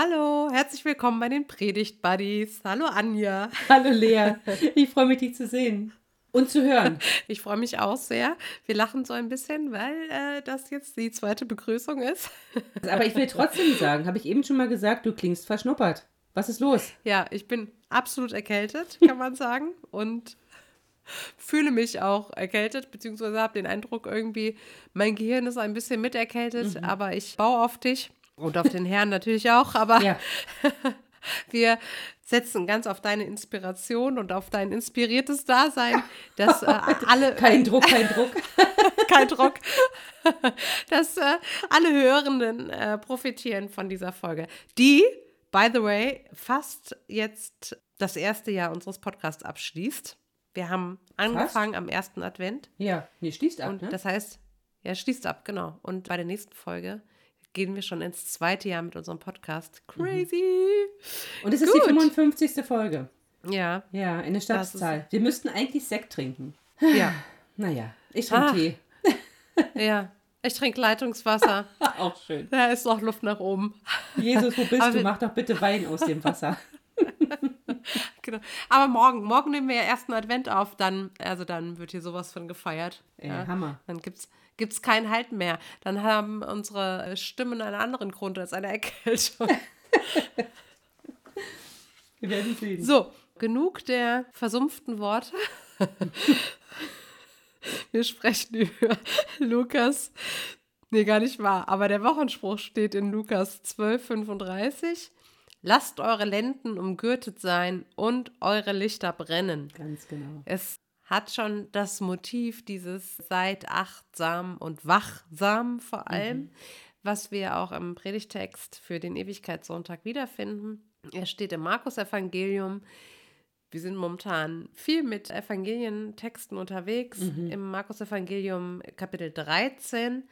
Hallo, herzlich willkommen bei den Predigt Buddies. Hallo Anja. Hallo Lea. Ich freue mich, dich zu sehen und zu hören. Ich freue mich auch sehr. Wir lachen so ein bisschen, weil äh, das jetzt die zweite Begrüßung ist. Aber ich will trotzdem sagen, habe ich eben schon mal gesagt, du klingst verschnuppert. Was ist los? Ja, ich bin absolut erkältet, kann man sagen. Und fühle mich auch erkältet, beziehungsweise habe den Eindruck irgendwie, mein Gehirn ist ein bisschen miterkältet, mhm. aber ich baue auf dich und auf den Herrn natürlich auch, aber ja. wir setzen ganz auf deine Inspiration und auf dein inspiriertes Dasein, dass äh, alle. kein Druck, kein Druck. kein Druck. dass äh, alle Hörenden äh, profitieren von dieser Folge. Die, by the way, fast jetzt das erste Jahr unseres Podcasts abschließt. Wir haben angefangen fast? am ersten Advent. Ja, nee, schließt ab. Und ne? das heißt, ja, schließt ab, genau. Und bei der nächsten Folge gehen wir schon ins zweite Jahr mit unserem Podcast. Mhm. Crazy! Und es ist Gut. die 55. Folge. Ja. Ja, eine Stadtzahl. Wir müssten eigentlich Sekt trinken. Ja. Naja, ich trinke ah. Tee. Ja. Ich trinke Leitungswasser. Auch schön. Da ist noch Luft nach oben. Jesus, wo bist Aber du? Mach doch bitte Wein aus dem Wasser. genau. Aber morgen, morgen nehmen wir ja ersten Advent auf, dann, also dann wird hier sowas von gefeiert. Ey, ja. Hammer. Dann gibt's gibt es keinen Halt mehr. Dann haben unsere Stimmen einen anderen Grund als eine Erkältung. Wir werden sehen. So, genug der versumpften Worte. Wir sprechen über Lukas. Nee, gar nicht wahr. Aber der Wochenspruch steht in Lukas 12,35. Lasst eure Lenden umgürtet sein und eure Lichter brennen. Ganz genau. Es hat schon das Motiv dieses seid achtsam und wachsam vor allem, mhm. was wir auch im Predigtext für den Ewigkeitssonntag wiederfinden. Er steht im Markus-Evangelium. Wir sind momentan viel mit Evangelientexten unterwegs. Mhm. Im Markus-Evangelium Kapitel 13,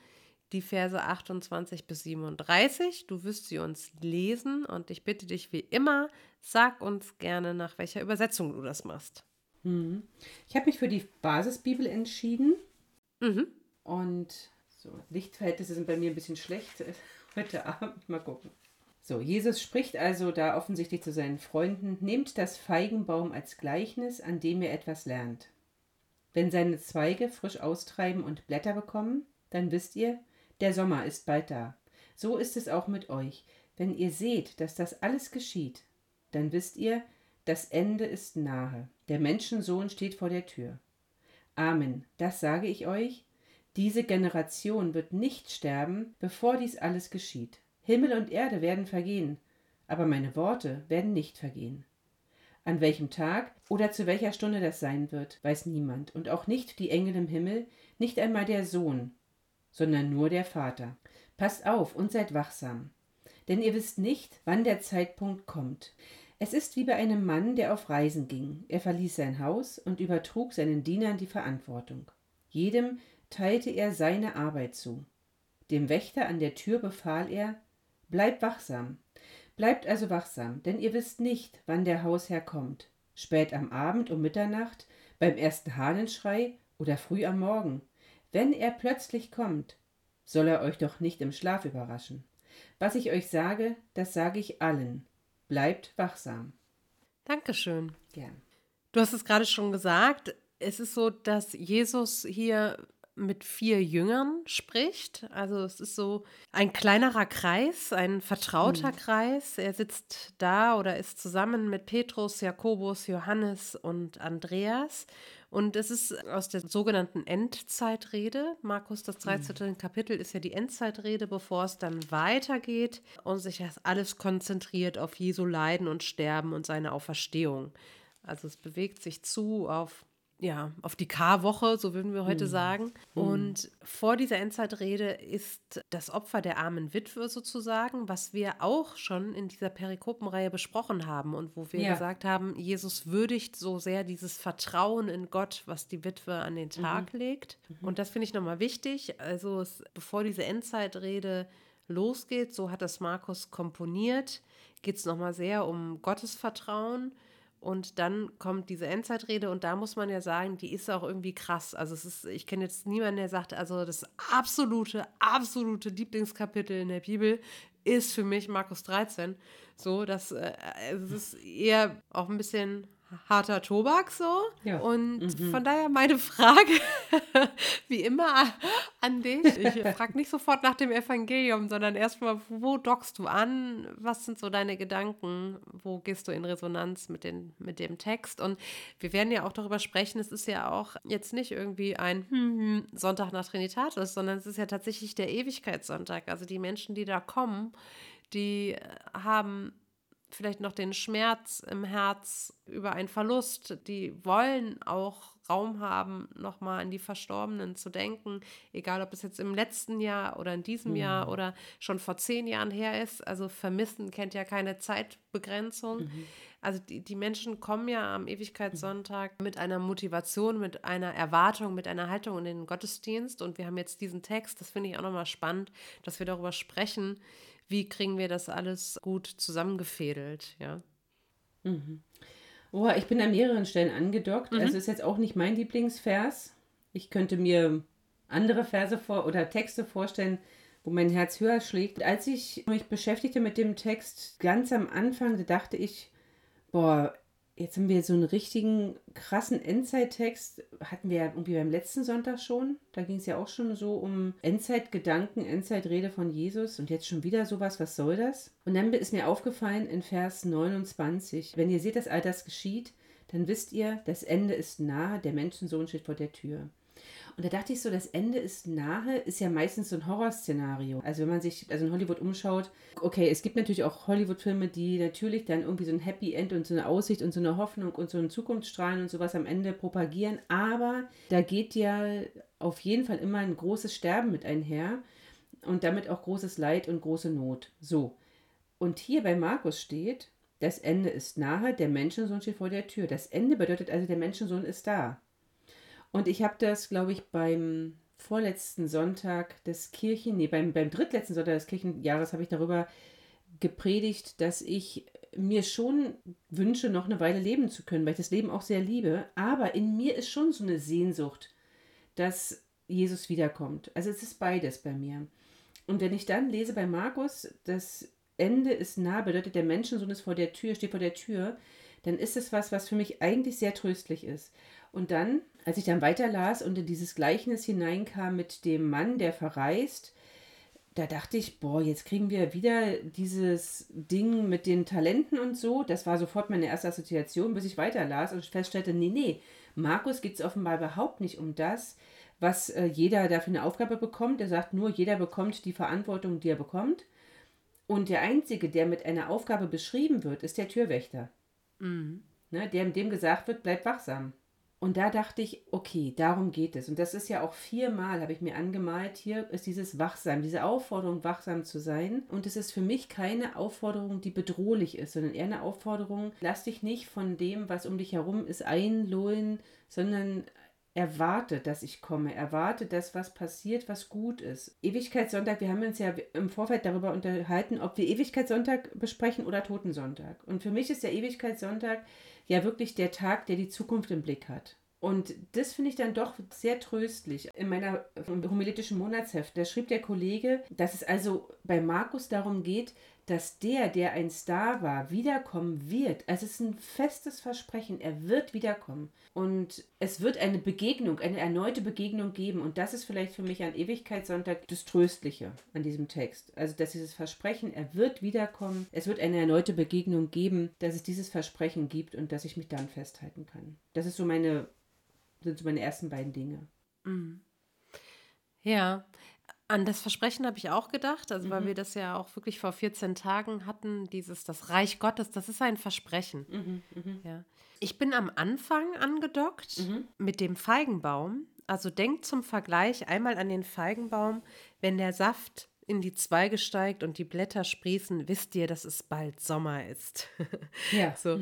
die Verse 28 bis 37. Du wirst sie uns lesen und ich bitte dich wie immer, sag uns gerne, nach welcher Übersetzung du das machst. Mhm. Ich habe mich für die Basisbibel entschieden. Mhm. Und so, Lichtverhältnisse sind bei mir ein bisschen schlecht heute Abend. Mal gucken. So, Jesus spricht also da offensichtlich zu seinen Freunden: Nehmt das Feigenbaum als Gleichnis, an dem ihr etwas lernt. Wenn seine Zweige frisch austreiben und Blätter bekommen, dann wisst ihr, der Sommer ist bald da. So ist es auch mit euch. Wenn ihr seht, dass das alles geschieht, dann wisst ihr, das Ende ist nahe. Der Menschensohn steht vor der Tür. Amen, das sage ich euch. Diese Generation wird nicht sterben, bevor dies alles geschieht. Himmel und Erde werden vergehen, aber meine Worte werden nicht vergehen. An welchem Tag oder zu welcher Stunde das sein wird, weiß niemand, und auch nicht die Engel im Himmel, nicht einmal der Sohn, sondern nur der Vater. Passt auf und seid wachsam, denn ihr wisst nicht, wann der Zeitpunkt kommt. Es ist wie bei einem Mann, der auf Reisen ging. Er verließ sein Haus und übertrug seinen Dienern die Verantwortung. Jedem teilte er seine Arbeit zu. Dem Wächter an der Tür befahl er Bleibt wachsam. Bleibt also wachsam, denn ihr wisst nicht, wann der Hausherr kommt. Spät am Abend um Mitternacht, beim ersten Hahnenschrei oder früh am Morgen. Wenn er plötzlich kommt, soll er euch doch nicht im Schlaf überraschen. Was ich euch sage, das sage ich allen, Bleibt wachsam. Dankeschön. Gern. Du hast es gerade schon gesagt. Es ist so, dass Jesus hier mit vier Jüngern spricht. Also es ist so ein kleinerer Kreis, ein vertrauter hm. Kreis. Er sitzt da oder ist zusammen mit Petrus, Jakobus, Johannes und Andreas. Und es ist aus der sogenannten Endzeitrede. Markus, das 13. Mhm. Kapitel, ist ja die Endzeitrede, bevor es dann weitergeht und sich das alles konzentriert auf Jesu Leiden und Sterben und seine Auferstehung. Also es bewegt sich zu auf ja, auf die K-Woche, so würden wir heute mhm. sagen. Mhm. Und vor dieser Endzeitrede ist das Opfer der armen Witwe sozusagen, was wir auch schon in dieser Perikopenreihe besprochen haben und wo wir ja. gesagt haben, Jesus würdigt so sehr dieses Vertrauen in Gott, was die Witwe an den Tag mhm. legt. Mhm. Und das finde ich nochmal wichtig. Also es, bevor diese Endzeitrede losgeht, so hat das Markus komponiert, geht es nochmal sehr um Gottesvertrauen und dann kommt diese Endzeitrede und da muss man ja sagen, die ist auch irgendwie krass. Also es ist, ich kenne jetzt niemanden, der sagt, also das absolute, absolute Lieblingskapitel in der Bibel ist für mich Markus 13. So, dass äh, es ist eher auch ein bisschen harter Tobak so. Ja. Und mhm. von daher meine Frage, wie immer an dich. Ich frage nicht sofort nach dem Evangelium, sondern erstmal, wo dockst du an? Was sind so deine Gedanken? Wo gehst du in Resonanz mit, den, mit dem Text? Und wir werden ja auch darüber sprechen, es ist ja auch jetzt nicht irgendwie ein hm, hm, Sonntag nach Trinitatis, sondern es ist ja tatsächlich der Ewigkeitssonntag. Also die Menschen, die da kommen, die haben vielleicht noch den Schmerz im Herz über einen Verlust. Die wollen auch Raum haben, nochmal an die Verstorbenen zu denken, egal ob es jetzt im letzten Jahr oder in diesem mhm. Jahr oder schon vor zehn Jahren her ist. Also vermissen kennt ja keine Zeitbegrenzung. Mhm. Also die, die Menschen kommen ja am Ewigkeitssonntag mit einer Motivation, mit einer Erwartung, mit einer Haltung in den Gottesdienst. Und wir haben jetzt diesen Text, das finde ich auch nochmal spannend, dass wir darüber sprechen, wie kriegen wir das alles gut zusammengefädelt, ja. Mhm. Oh, ich bin an mehreren Stellen angedockt. Mhm. Also ist jetzt auch nicht mein Lieblingsvers. Ich könnte mir andere Verse vor oder Texte vorstellen, wo mein Herz höher schlägt. Als ich mich beschäftigte mit dem Text ganz am Anfang, da dachte ich, boah, Jetzt haben wir so einen richtigen krassen Endzeittext. Hatten wir ja irgendwie beim letzten Sonntag schon. Da ging es ja auch schon so um Endzeitgedanken, Endzeitrede von Jesus. Und jetzt schon wieder sowas. Was soll das? Und dann ist mir aufgefallen in Vers 29, wenn ihr seht, dass all das geschieht, dann wisst ihr, das Ende ist nahe, der Menschensohn steht vor der Tür. Und da dachte ich so, das Ende ist nahe, ist ja meistens so ein Horrorszenario. Also wenn man sich also in Hollywood umschaut, okay, es gibt natürlich auch Hollywood-Filme, die natürlich dann irgendwie so ein Happy End und so eine Aussicht und so eine Hoffnung und so einen Zukunftsstrahlen und sowas am Ende propagieren. Aber da geht ja auf jeden Fall immer ein großes Sterben mit einher und damit auch großes Leid und große Not. So. Und hier bei Markus steht, das Ende ist nahe, der Menschensohn steht vor der Tür. Das Ende bedeutet also, der Menschensohn ist da. Und ich habe das, glaube ich, beim vorletzten Sonntag des Kirchen, nee, beim, beim drittletzten Sonntag des Kirchenjahres habe ich darüber gepredigt, dass ich mir schon wünsche, noch eine Weile leben zu können, weil ich das Leben auch sehr liebe. Aber in mir ist schon so eine Sehnsucht, dass Jesus wiederkommt. Also es ist beides bei mir. Und wenn ich dann lese bei Markus, das Ende ist nah, bedeutet der Menschensohn ist vor der Tür, steht vor der Tür, dann ist es was, was für mich eigentlich sehr tröstlich ist. Und dann, als ich dann weiterlas und in dieses Gleichnis hineinkam mit dem Mann, der verreist, da dachte ich, boah, jetzt kriegen wir wieder dieses Ding mit den Talenten und so. Das war sofort meine erste Assoziation, bis ich weiterlas und feststellte, nee, nee, Markus geht es offenbar überhaupt nicht um das, was äh, jeder dafür eine Aufgabe bekommt. Er sagt nur, jeder bekommt die Verantwortung, die er bekommt. Und der Einzige, der mit einer Aufgabe beschrieben wird, ist der Türwächter. Mhm. Ne, der, dem gesagt wird, bleib wachsam. Und da dachte ich, okay, darum geht es. Und das ist ja auch viermal, habe ich mir angemalt, hier ist dieses Wachsam, diese Aufforderung, wachsam zu sein. Und es ist für mich keine Aufforderung, die bedrohlich ist, sondern eher eine Aufforderung, lass dich nicht von dem, was um dich herum ist, einlullen, sondern erwarte, dass ich komme, erwarte, dass was passiert, was gut ist. Ewigkeitssonntag, wir haben uns ja im Vorfeld darüber unterhalten, ob wir Ewigkeitssonntag besprechen oder Totensonntag. Und für mich ist der Ewigkeitssonntag ja wirklich der Tag, der die Zukunft im Blick hat. Und das finde ich dann doch sehr tröstlich. In meiner homiletischen Monatsheft, da schrieb der Kollege, dass es also bei Markus darum geht, dass der, der ein Star war, wiederkommen wird. Es ist ein festes Versprechen, er wird wiederkommen. Und es wird eine Begegnung, eine erneute Begegnung geben. Und das ist vielleicht für mich an Ewigkeitssonntag das Tröstliche an diesem Text. Also, dass dieses Versprechen, er wird wiederkommen, es wird eine erneute Begegnung geben, dass es dieses Versprechen gibt und dass ich mich dann festhalten kann. Das ist so meine, sind so meine ersten beiden Dinge. Mhm. Ja, an das Versprechen habe ich auch gedacht, also weil mhm. wir das ja auch wirklich vor 14 Tagen hatten, dieses das Reich Gottes, das ist ein Versprechen. Mhm, mh. ja. Ich bin am Anfang angedockt mhm. mit dem Feigenbaum. Also denkt zum Vergleich einmal an den Feigenbaum, wenn der Saft in die Zweige steigt und die Blätter sprießen, wisst ihr, dass es bald Sommer ist. Ja. so.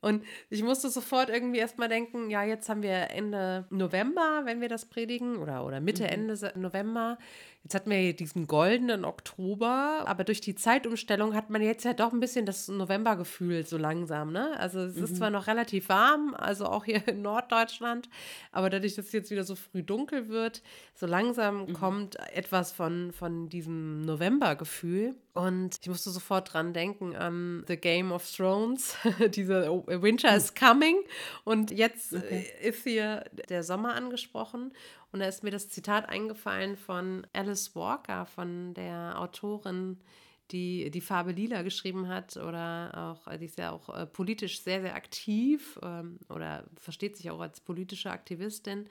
Und ich musste sofort irgendwie erstmal denken, ja, jetzt haben wir Ende November, wenn wir das predigen, oder, oder Mitte, mhm. Ende November. Jetzt hatten wir diesen goldenen Oktober, aber durch die Zeitumstellung hat man jetzt ja doch ein bisschen das Novembergefühl so langsam, ne? Also es mhm. ist zwar noch relativ warm, also auch hier in Norddeutschland, aber dadurch, dass es jetzt wieder so früh dunkel wird, so langsam mhm. kommt etwas von, von diesem Novembergefühl. Und ich musste sofort dran denken an The Game of Thrones, diese Winter is coming. Und jetzt okay. ist hier der Sommer angesprochen. Und da ist mir das Zitat eingefallen von Alice Walker, von der Autorin, die die Farbe Lila geschrieben hat oder auch, die ist ja auch äh, politisch sehr, sehr aktiv ähm, oder versteht sich auch als politische Aktivistin.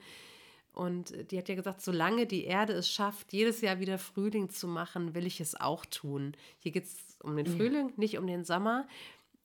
Und die hat ja gesagt, solange die Erde es schafft, jedes Jahr wieder Frühling zu machen, will ich es auch tun. Hier geht es um den Frühling, ja. nicht um den Sommer.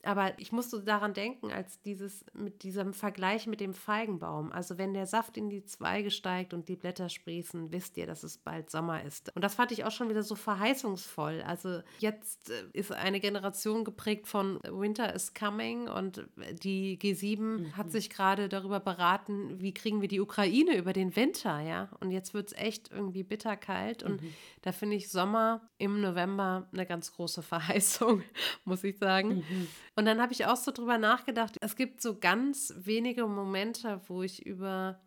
Aber ich musste daran denken, als dieses mit diesem Vergleich mit dem Feigenbaum. Also wenn der Saft in die Zweige steigt und die Blätter sprießen, wisst ihr, dass es bald Sommer ist. Und das fand ich auch schon wieder so verheißungsvoll. Also jetzt äh, ist eine Generation geprägt von Winter is coming und die G7 mhm. hat sich gerade darüber beraten, wie kriegen wir die Ukraine über den Winter, ja? Und jetzt wird es echt irgendwie bitterkalt und mhm. da finde ich Sommer im November eine ganz große Verheißung, muss ich sagen. Mhm. Und dann habe ich auch so drüber nachgedacht, es gibt so ganz wenige Momente, wo ich über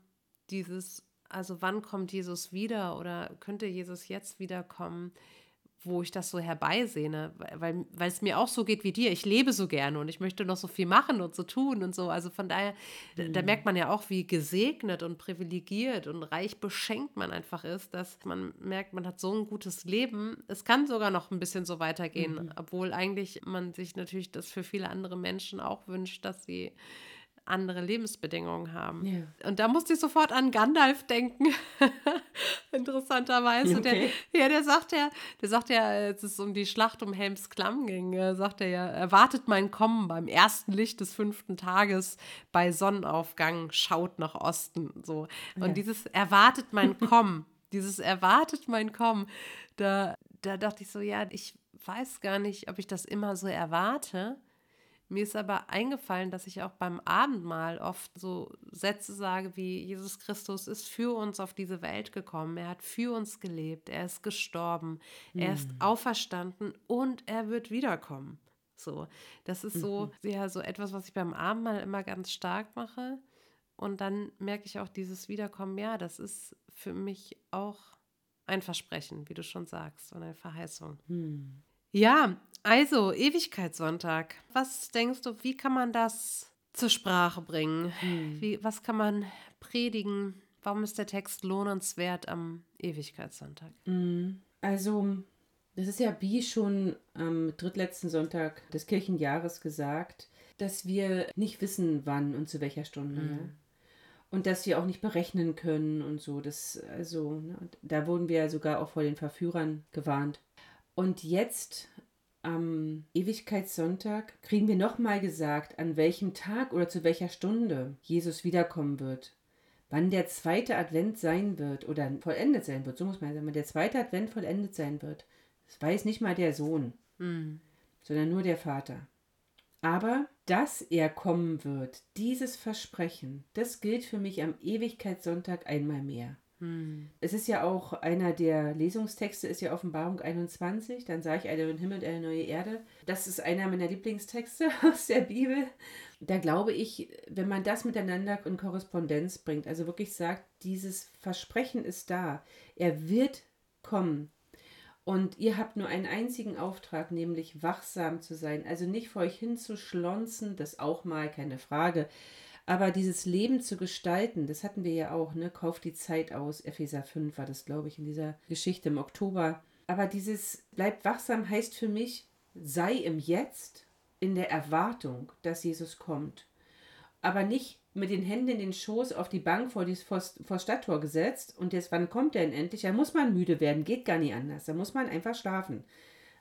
dieses, also wann kommt Jesus wieder oder könnte Jesus jetzt wiederkommen, wo ich das so herbeisehne, weil, weil es mir auch so geht wie dir. Ich lebe so gerne und ich möchte noch so viel machen und so tun und so. Also von daher, mhm. da, merkt man ja auch, wie gesegnet und privilegiert und reich beschenkt man einfach ist, dass man merkt, man hat so ein gutes Leben. Es kann sogar noch ein bisschen so weitergehen, mhm. obwohl eigentlich man sich natürlich das für viele andere Menschen auch wünscht, dass sie andere Lebensbedingungen haben. Yeah. Und da musste ich sofort an Gandalf denken. Interessanterweise. Okay. Der, ja, der sagt ja, der sagt ja, als es um die Schlacht um Helms Klamm ging, äh, sagt er ja, erwartet mein Kommen beim ersten Licht des fünften Tages bei Sonnenaufgang, schaut nach Osten. So. Und ja. dieses erwartet mein Kommen, dieses erwartet mein Kommen, da, da dachte ich so, ja, ich weiß gar nicht, ob ich das immer so erwarte mir ist aber eingefallen, dass ich auch beim Abendmahl oft so Sätze sage wie Jesus Christus ist für uns auf diese Welt gekommen, er hat für uns gelebt, er ist gestorben, mhm. er ist hm. auferstanden und er wird wiederkommen. So, das ist so mhm. ja so etwas, was ich beim Abendmahl immer ganz stark mache und dann merke ich auch dieses Wiederkommen, ja, das ist für mich auch ein Versprechen, wie du schon sagst, und eine Verheißung. Mhm. Ja, also Ewigkeitssonntag. Was denkst du, wie kann man das zur Sprache bringen? Hm. Wie, was kann man predigen? Warum ist der Text lohnenswert am Ewigkeitssonntag? Hm. Also, das ist ja wie schon am drittletzten Sonntag des Kirchenjahres gesagt, dass wir nicht wissen, wann und zu welcher Stunde. Mhm. Und dass wir auch nicht berechnen können und so. Das, also, ne, da wurden wir ja sogar auch vor den Verführern gewarnt. Und jetzt am Ewigkeitssonntag kriegen wir nochmal gesagt, an welchem Tag oder zu welcher Stunde Jesus wiederkommen wird. Wann der zweite Advent sein wird oder vollendet sein wird, so muss man sagen, wann der zweite Advent vollendet sein wird. Das weiß nicht mal der Sohn, mhm. sondern nur der Vater. Aber dass er kommen wird, dieses Versprechen, das gilt für mich am Ewigkeitssonntag einmal mehr. Hm. Es ist ja auch einer der Lesungstexte, ist ja Offenbarung 21. Dann sah ich einen Himmel und eine neue Erde. Das ist einer meiner Lieblingstexte aus der Bibel. Da glaube ich, wenn man das miteinander in Korrespondenz bringt, also wirklich sagt, dieses Versprechen ist da, er wird kommen. Und ihr habt nur einen einzigen Auftrag, nämlich wachsam zu sein. Also nicht vor euch hinzuschlonzen, das auch mal, keine Frage. Aber dieses Leben zu gestalten, das hatten wir ja auch, ne? Kauf die Zeit aus. Epheser 5 war das, glaube ich, in dieser Geschichte im Oktober. Aber dieses bleibt wachsam heißt für mich, sei im Jetzt in der Erwartung, dass Jesus kommt. Aber nicht mit den Händen in den Schoß auf die Bank vor, das, vor, vor Stadttor gesetzt und jetzt, wann kommt er denn endlich? Da muss man müde werden, geht gar nicht anders. Da muss man einfach schlafen.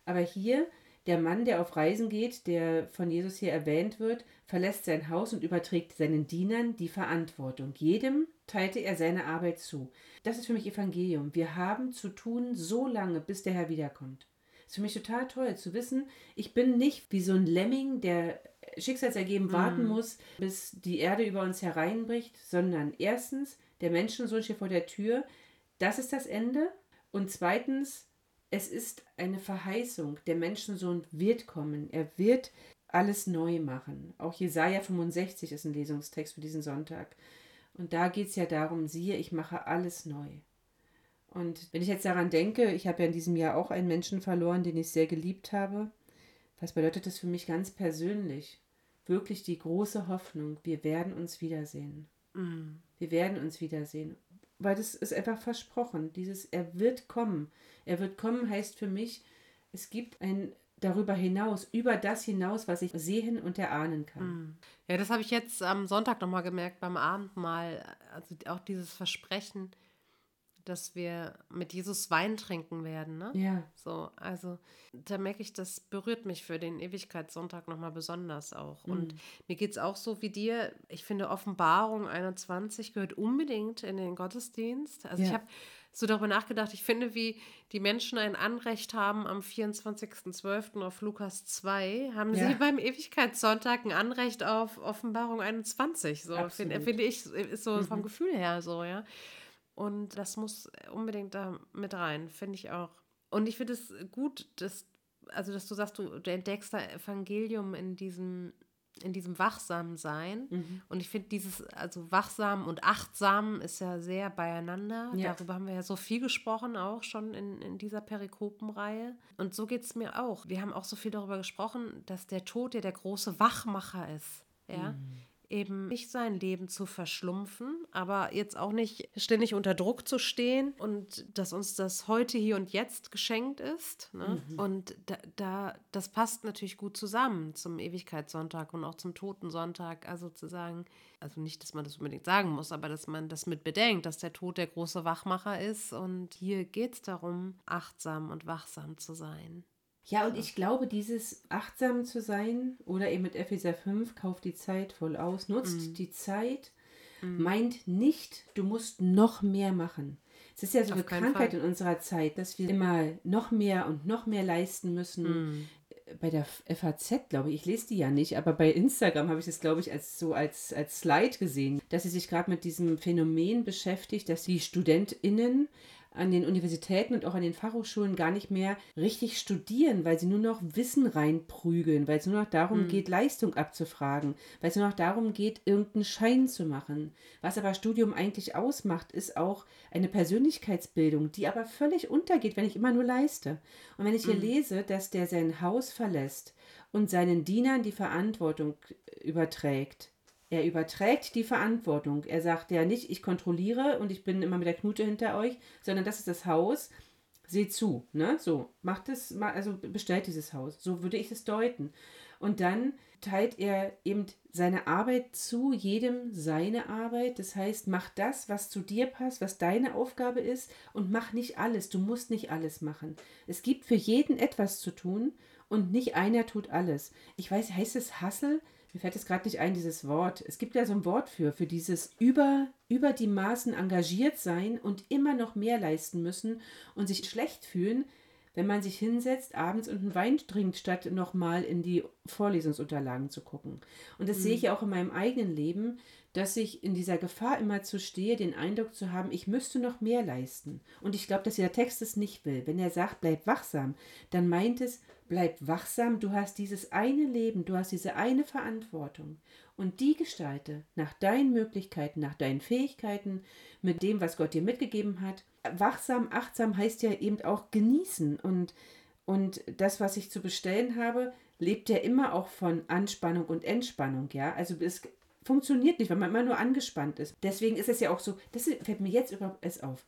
Aber hier der Mann, der auf Reisen geht, der von Jesus hier erwähnt wird, verlässt sein Haus und überträgt seinen Dienern die Verantwortung. Jedem teilte er seine Arbeit zu. Das ist für mich Evangelium. Wir haben zu tun so lange, bis der Herr wiederkommt. Das ist für mich total toll zu wissen, ich bin nicht wie so ein Lemming, der schicksalsergeben warten muss, bis die Erde über uns hereinbricht, sondern erstens, der Menschensohn steht vor der Tür, das ist das Ende. Und zweitens, es ist eine Verheißung. Der Menschensohn wird kommen. Er wird alles neu machen. Auch Jesaja 65 ist ein Lesungstext für diesen Sonntag. Und da geht es ja darum: siehe, ich mache alles neu. Und wenn ich jetzt daran denke, ich habe ja in diesem Jahr auch einen Menschen verloren, den ich sehr geliebt habe, was bedeutet das für mich ganz persönlich? Wirklich die große Hoffnung, wir werden uns wiedersehen. Mm. Wir werden uns wiedersehen. Weil das ist einfach versprochen. Dieses Er wird kommen. Er wird kommen heißt für mich, es gibt ein darüber hinaus, über das hinaus, was ich sehen und erahnen kann. Mm. Ja, das habe ich jetzt am Sonntag nochmal gemerkt beim Abendmahl. Also auch dieses Versprechen, dass wir mit Jesus Wein trinken werden. Ne? Ja. So, also da merke ich, das berührt mich für den Ewigkeitssonntag nochmal besonders auch. Mhm. Und mir geht es auch so wie dir. Ich finde, Offenbarung 21 gehört unbedingt in den Gottesdienst. Also ja. ich habe so darüber nachgedacht, ich finde, wie die Menschen ein Anrecht haben am 24.12. auf Lukas 2, haben ja. sie beim Ewigkeitssonntag ein Anrecht auf Offenbarung 21. So finde find ich, ist so mhm. vom Gefühl her so, ja. Und das muss unbedingt da mit rein, finde ich auch. Und ich finde es gut, dass, also dass du sagst, du, du entdeckst da Evangelium in diesem, in diesem Wachsamsein. Mhm. Und ich finde dieses, also wachsam und achtsam ist ja sehr beieinander. Ja. Darüber haben wir ja so viel gesprochen, auch schon in, in dieser Perikopenreihe. Und so geht es mir auch. Wir haben auch so viel darüber gesprochen, dass der Tod ja der große Wachmacher ist. Ja, mhm eben nicht sein Leben zu verschlumpfen, aber jetzt auch nicht ständig unter Druck zu stehen und dass uns das heute, hier und jetzt geschenkt ist. Ne? Mhm. Und da, da, das passt natürlich gut zusammen zum Ewigkeitssonntag und auch zum Totensonntag. Also zu sagen, also nicht, dass man das unbedingt sagen muss, aber dass man das mit bedenkt, dass der Tod der große Wachmacher ist und hier geht es darum, achtsam und wachsam zu sein. Ja, und ich glaube, dieses achtsam zu sein oder eben mit Epheser 5, kauft die Zeit voll aus, nutzt mhm. die Zeit, mhm. meint nicht, du musst noch mehr machen. Es ist ja so Auf eine Krankheit Fall. in unserer Zeit, dass wir immer noch mehr und noch mehr leisten müssen. Mhm. Bei der FAZ, glaube ich, ich lese die ja nicht, aber bei Instagram habe ich das, glaube ich, als so als, als Slide gesehen, dass sie sich gerade mit diesem Phänomen beschäftigt, dass die StudentInnen an den Universitäten und auch an den Fachhochschulen gar nicht mehr richtig studieren, weil sie nur noch Wissen reinprügeln, weil es nur noch darum mhm. geht, Leistung abzufragen, weil es nur noch darum geht, irgendeinen Schein zu machen. Was aber Studium eigentlich ausmacht, ist auch eine Persönlichkeitsbildung, die aber völlig untergeht, wenn ich immer nur leiste. Und wenn ich hier mhm. lese, dass der sein Haus verlässt und seinen Dienern die Verantwortung überträgt, er überträgt die Verantwortung. Er sagt ja nicht, ich kontrolliere und ich bin immer mit der Knute hinter euch, sondern das ist das Haus. Seht zu, ne? So, macht es, also bestellt dieses Haus. So würde ich es deuten. Und dann teilt er eben seine Arbeit zu, jedem seine Arbeit. Das heißt, mach das, was zu dir passt, was deine Aufgabe ist und mach nicht alles. Du musst nicht alles machen. Es gibt für jeden etwas zu tun und nicht einer tut alles. Ich weiß, heißt es Hassel? Mir fällt jetzt gerade nicht ein, dieses Wort. Es gibt ja so ein Wort für, für dieses über, über die Maßen engagiert sein und immer noch mehr leisten müssen und sich schlecht fühlen, wenn man sich hinsetzt abends und einen Wein trinkt, statt nochmal in die Vorlesungsunterlagen zu gucken. Und das mhm. sehe ich ja auch in meinem eigenen Leben, dass ich in dieser Gefahr immer zu stehe, den Eindruck zu haben, ich müsste noch mehr leisten. Und ich glaube, dass der Text es nicht will. Wenn er sagt, bleib wachsam, dann meint es, Bleib wachsam, du hast dieses eine Leben, du hast diese eine Verantwortung und die gestalte nach deinen Möglichkeiten, nach deinen Fähigkeiten, mit dem, was Gott dir mitgegeben hat. Wachsam, achtsam heißt ja eben auch genießen und, und das, was ich zu bestellen habe, lebt ja immer auch von Anspannung und Entspannung, ja. Also es funktioniert nicht, wenn man immer nur angespannt ist. Deswegen ist es ja auch so, das fällt mir jetzt überhaupt erst auf.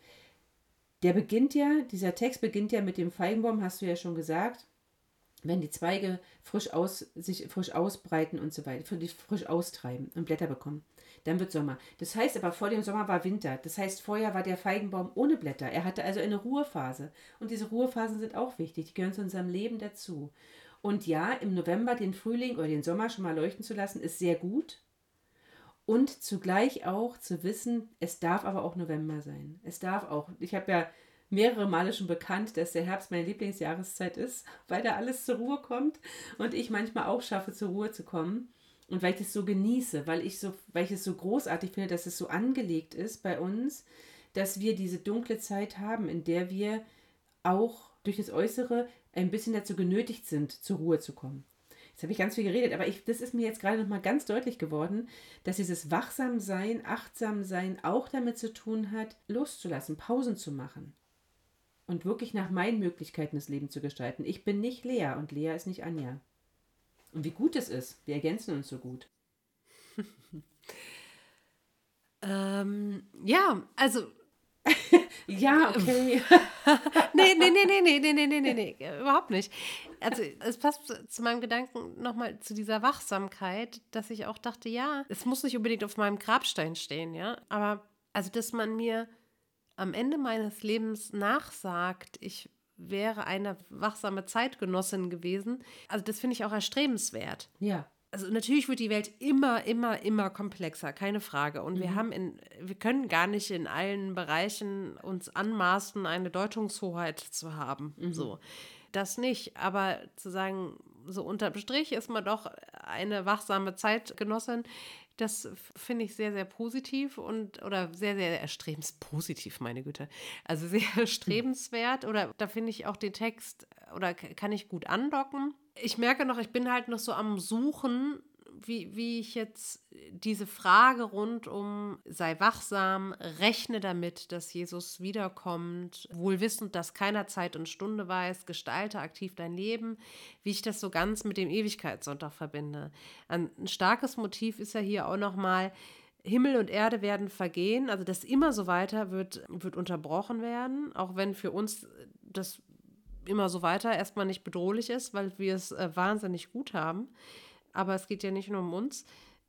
Der beginnt ja, dieser Text beginnt ja mit dem Feigenbaum, hast du ja schon gesagt wenn die Zweige frisch aus, sich frisch ausbreiten und so weiter, frisch austreiben und Blätter bekommen, dann wird Sommer. Das heißt aber, vor dem Sommer war Winter. Das heißt, vorher war der Feigenbaum ohne Blätter. Er hatte also eine Ruhephase. Und diese Ruhephasen sind auch wichtig. Die gehören zu unserem Leben dazu. Und ja, im November den Frühling oder den Sommer schon mal leuchten zu lassen, ist sehr gut. Und zugleich auch zu wissen, es darf aber auch November sein. Es darf auch. Ich habe ja mehrere Male schon bekannt, dass der Herbst meine Lieblingsjahreszeit ist, weil da alles zur Ruhe kommt und ich manchmal auch schaffe, zur Ruhe zu kommen. Und weil ich es so genieße, weil ich, so, weil ich es so großartig finde, dass es so angelegt ist bei uns, dass wir diese dunkle Zeit haben, in der wir auch durch das Äußere ein bisschen dazu genötigt sind, zur Ruhe zu kommen. Jetzt habe ich ganz viel geredet, aber ich, das ist mir jetzt gerade nochmal ganz deutlich geworden, dass dieses Wachsamsein, Achtsamsein auch damit zu tun hat, loszulassen, Pausen zu machen. und wirklich nach meinen Möglichkeiten das Leben zu gestalten. Ich bin nicht Lea und Lea ist nicht Anja. Und wie gut es ist, wir ergänzen uns so gut. ähm, ja, also. Ja, okay. nee, nee, nee, nee, nee, nee, nee, nee, nee, nee, überhaupt nicht. Also es passt zu meinem Gedanken nochmal zu dieser Wachsamkeit, dass ich auch dachte, ja, es muss nicht unbedingt auf meinem Grabstein stehen, ja, aber also, dass man mir am Ende meines Lebens nachsagt, ich wäre eine wachsame Zeitgenossin gewesen. Also das finde ich auch erstrebenswert. Ja. Also natürlich wird die Welt immer, immer, immer komplexer, keine Frage. Und mhm. wir haben in, wir können gar nicht in allen Bereichen uns anmaßen, eine Deutungshoheit zu haben. Mhm. So. Das nicht. Aber zu sagen, so unterm Strich ist man doch eine wachsame Zeitgenossin, das finde ich sehr, sehr positiv und oder sehr, sehr erstrebenspositiv, meine Güte. Also sehr erstrebenswert oder da finde ich auch den Text oder kann ich gut andocken. Ich merke noch, ich bin halt noch so am Suchen wie, wie ich jetzt diese Frage rund um sei wachsam, rechne damit, dass Jesus wiederkommt, wohl wissend, dass keiner Zeit und Stunde weiß, gestalte aktiv dein Leben, wie ich das so ganz mit dem Ewigkeitssonntag verbinde. Ein, starkes Motiv ist ja hier auch nochmal, Himmel und Erde werden vergehen, also das immer so weiter wird, wird unterbrochen werden, auch wenn für uns das immer so weiter erstmal nicht bedrohlich ist, weil wir es äh, wahnsinnig gut haben. Aber es geht ja nicht nur um uns.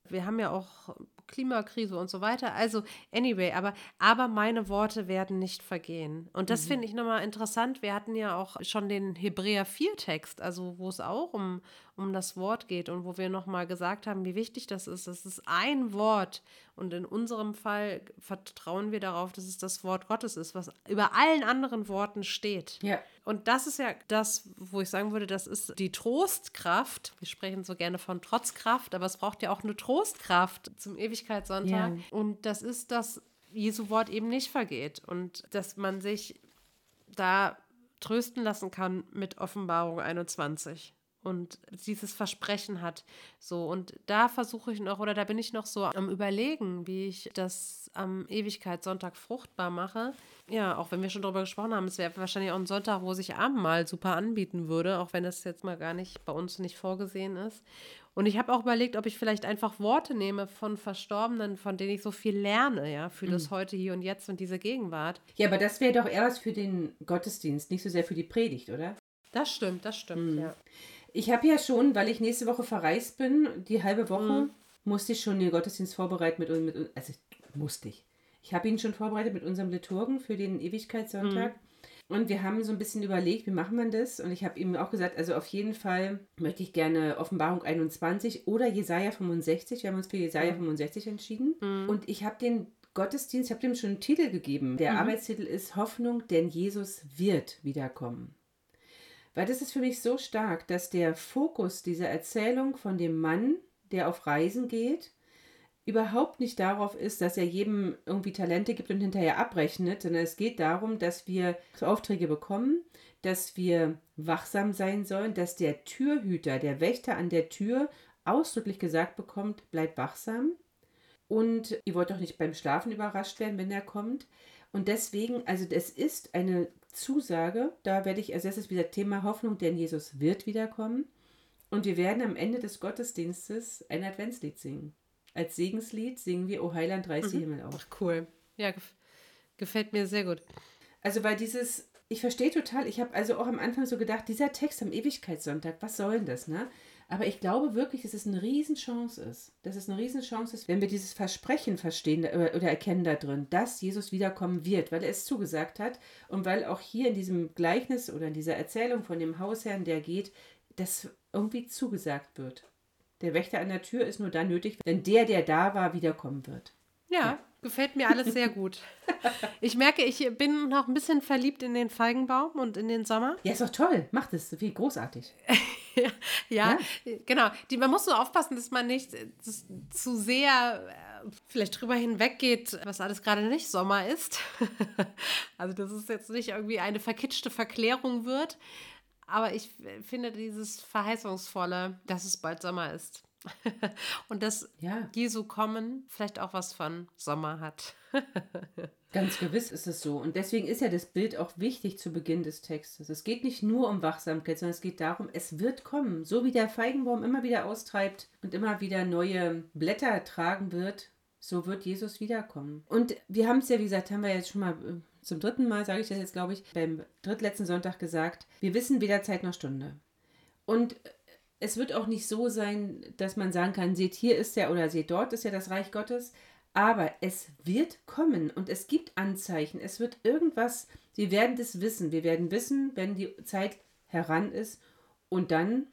Wir haben ja auch Klimakrise und so weiter. Also, anyway, aber, aber meine Worte werden nicht vergehen. Und das mhm. finde ich nochmal interessant. Wir hatten ja auch schon den Hebräer 4-Text, also wo es auch um, um das Wort geht und wo wir nochmal gesagt haben, wie wichtig das ist. Das ist ein Wort. Und in unserem Fall vertrauen wir darauf, dass es das Wort Gottes ist, was über allen anderen Worten steht. Ja. Und das ist ja das, wo ich sagen würde, das ist die Trostkraft. Wir sprechen so gerne von Trotzkraft, aber es braucht ja auch eine Trostkraft zum Ewigkeitssonntag. Ja. Und das ist, dass Jesu Wort eben nicht vergeht und dass man sich da trösten lassen kann mit Offenbarung 21 und dieses Versprechen hat. So, und da versuche ich noch, oder da bin ich noch so am Überlegen, wie ich das am Ewigkeitssonntag fruchtbar mache. Ja, auch wenn wir schon darüber gesprochen haben, es wäre wahrscheinlich auch ein Sonntag, wo sich Abendmahl super anbieten würde, auch wenn das jetzt mal gar nicht bei uns nicht vorgesehen ist. Und ich habe auch überlegt, ob ich vielleicht einfach Worte nehme von Verstorbenen, von denen ich so viel lerne, ja, für mhm. das heute, hier und jetzt und diese Gegenwart. Ja, aber das wäre doch eher was für den Gottesdienst, nicht so sehr für die Predigt, oder? Das stimmt, das stimmt, mhm. ja. Ich habe ja schon, weil ich nächste Woche verreist bin, die halbe Woche, mhm. musste ich schon den Gottesdienst vorbereiten mit, mit also musste ich. Ich habe ihn schon vorbereitet mit unserem Liturgen für den Ewigkeitssonntag. Mhm. Und wir haben so ein bisschen überlegt, wie machen wir das? Und ich habe ihm auch gesagt, also auf jeden Fall möchte ich gerne Offenbarung 21 oder Jesaja 65. Wir haben uns für Jesaja mhm. 65 entschieden. Mhm. Und ich habe den Gottesdienst, ich habe dem schon einen Titel gegeben. Der mhm. Arbeitstitel ist Hoffnung, denn Jesus wird wiederkommen. Weil das ist für mich so stark, dass der Fokus dieser Erzählung von dem Mann, der auf Reisen geht, überhaupt nicht darauf ist, dass er jedem irgendwie Talente gibt und hinterher abrechnet, sondern es geht darum, dass wir Aufträge bekommen, dass wir wachsam sein sollen, dass der Türhüter, der Wächter an der Tür ausdrücklich gesagt bekommt, bleib wachsam. Und ihr wollt doch nicht beim Schlafen überrascht werden, wenn er kommt. Und deswegen, also das ist eine Zusage, da werde ich als erstes wieder Thema Hoffnung, denn Jesus wird wiederkommen. Und wir werden am Ende des Gottesdienstes ein Adventslied singen. Als Segenslied singen wir O Heiland reiß die mhm. Himmel auf. Ach, cool. Ja, gefällt mir sehr gut. Also weil dieses, ich verstehe total, ich habe also auch am Anfang so gedacht, dieser Text am Ewigkeitssonntag, was soll denn das, ne? Aber ich glaube wirklich, dass es eine Riesenchance ist. Dass es eine Riesenchance ist, wenn wir dieses Versprechen verstehen oder, erkennen da drin, dass Jesus wiederkommen wird, weil er es zugesagt hat und weil auch hier in diesem Gleichnis oder in dieser Erzählung von dem Hausherrn, der geht, das irgendwie zugesagt wird. Der Wächter an der Tür ist nur dann nötig, wenn der, der da war, wiederkommen wird. Ja, ja. gefällt mir alles sehr gut. Ich merke, ich bin noch ein bisschen verliebt in den Feigenbaum und in den Sommer. Ja, ist doch toll. Macht es. Wie großartig. ja, ja, genau. Die, man muss so aufpassen, dass man nicht dass zu sehr äh, vielleicht drüber hinweggeht, was alles gerade nicht Sommer ist. also, dass es jetzt nicht irgendwie eine verkitschte Verklärung wird. Aber ich finde dieses Verheißungsvolle, dass es bald Sommer ist. Und dass Ja. Jesu kommen vielleicht auch was von Sommer hat. Ganz gewiss ist es so. Und deswegen ist ja das Bild auch wichtig zu Beginn des Textes. Es geht nicht nur um Wachsamkeit, sondern es geht darum, es wird kommen. So wie der Feigenbaum immer wieder austreibt und immer wieder neue Blätter tragen wird, so wird Jesus wiederkommen. Und wir haben es ja, wie gesagt, haben wir jetzt schon mal äh, zum dritten Mal, sage ich das jetzt, glaube ich, beim drittletzten Sonntag gesagt, wir wissen weder Zeit noch Stunde. Und es wird auch nicht so sein, dass man sagen kann, seht hier ist ja oder seht dort ist ja das Reich Gottes. Aber es wird kommen und es gibt Anzeichen. Es wird irgendwas, wir werden das wissen. Wir werden wissen, wenn die Zeit heran ist. Und dann,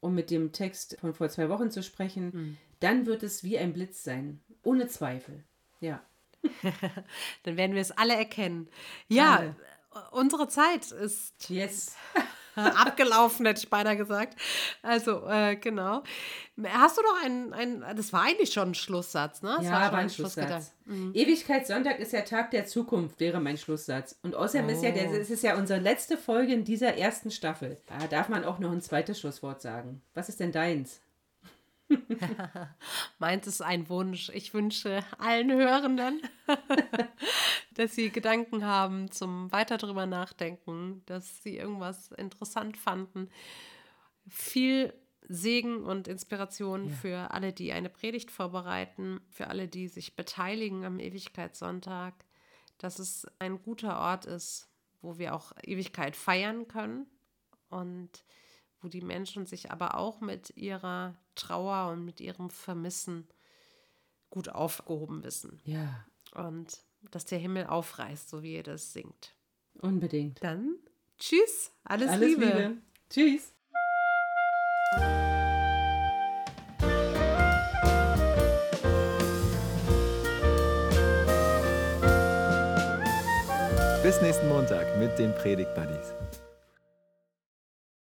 um mit dem Text von vor zwei Wochen zu sprechen, dann wird es wie ein Blitz sein. Ohne Zweifel. Ja. Dann werden wir es alle erkennen. Ja, Alle. unsere Zeit ist Yes. abgelaufen, hätte ich beinahe gesagt. Also, äh, genau. Hast du noch einen, einen, das war eigentlich schon ein Schlusssatz, ne? Das Ja, schon aber ein Schlusssatz. Ewigkeitssonntag ist ja Tag der Zukunft, wäre mein Schlusssatz. Und außerdem ist ja, der, es ist ja unsere letzte Folge in dieser ersten Staffel. Da darf man auch noch ein zweites Schlusswort sagen. Was ist denn deins? Meins ist ein Wunsch. Ich wünsche allen Hörenden, dass sie Gedanken haben zum weiter drüber nachdenken, dass sie irgendwas interessant fanden. Viel Segen und Inspiration Ja. für alle, die eine Predigt vorbereiten, für alle, die sich beteiligen am Ewigkeitssonntag, dass es ein guter Ort ist, wo wir auch Ewigkeit feiern können und wo die Menschen sich aber auch mit ihrer Trauer und mit ihrem Vermissen gut aufgehoben wissen. Ja, Und dass der Himmel aufreißt, so wie ihr das singt. unbedingt. Dann tschüss, alles, Alles Liebe. Liebe. Tschüss. Bis nächsten Montag mit den Predigt Buddies.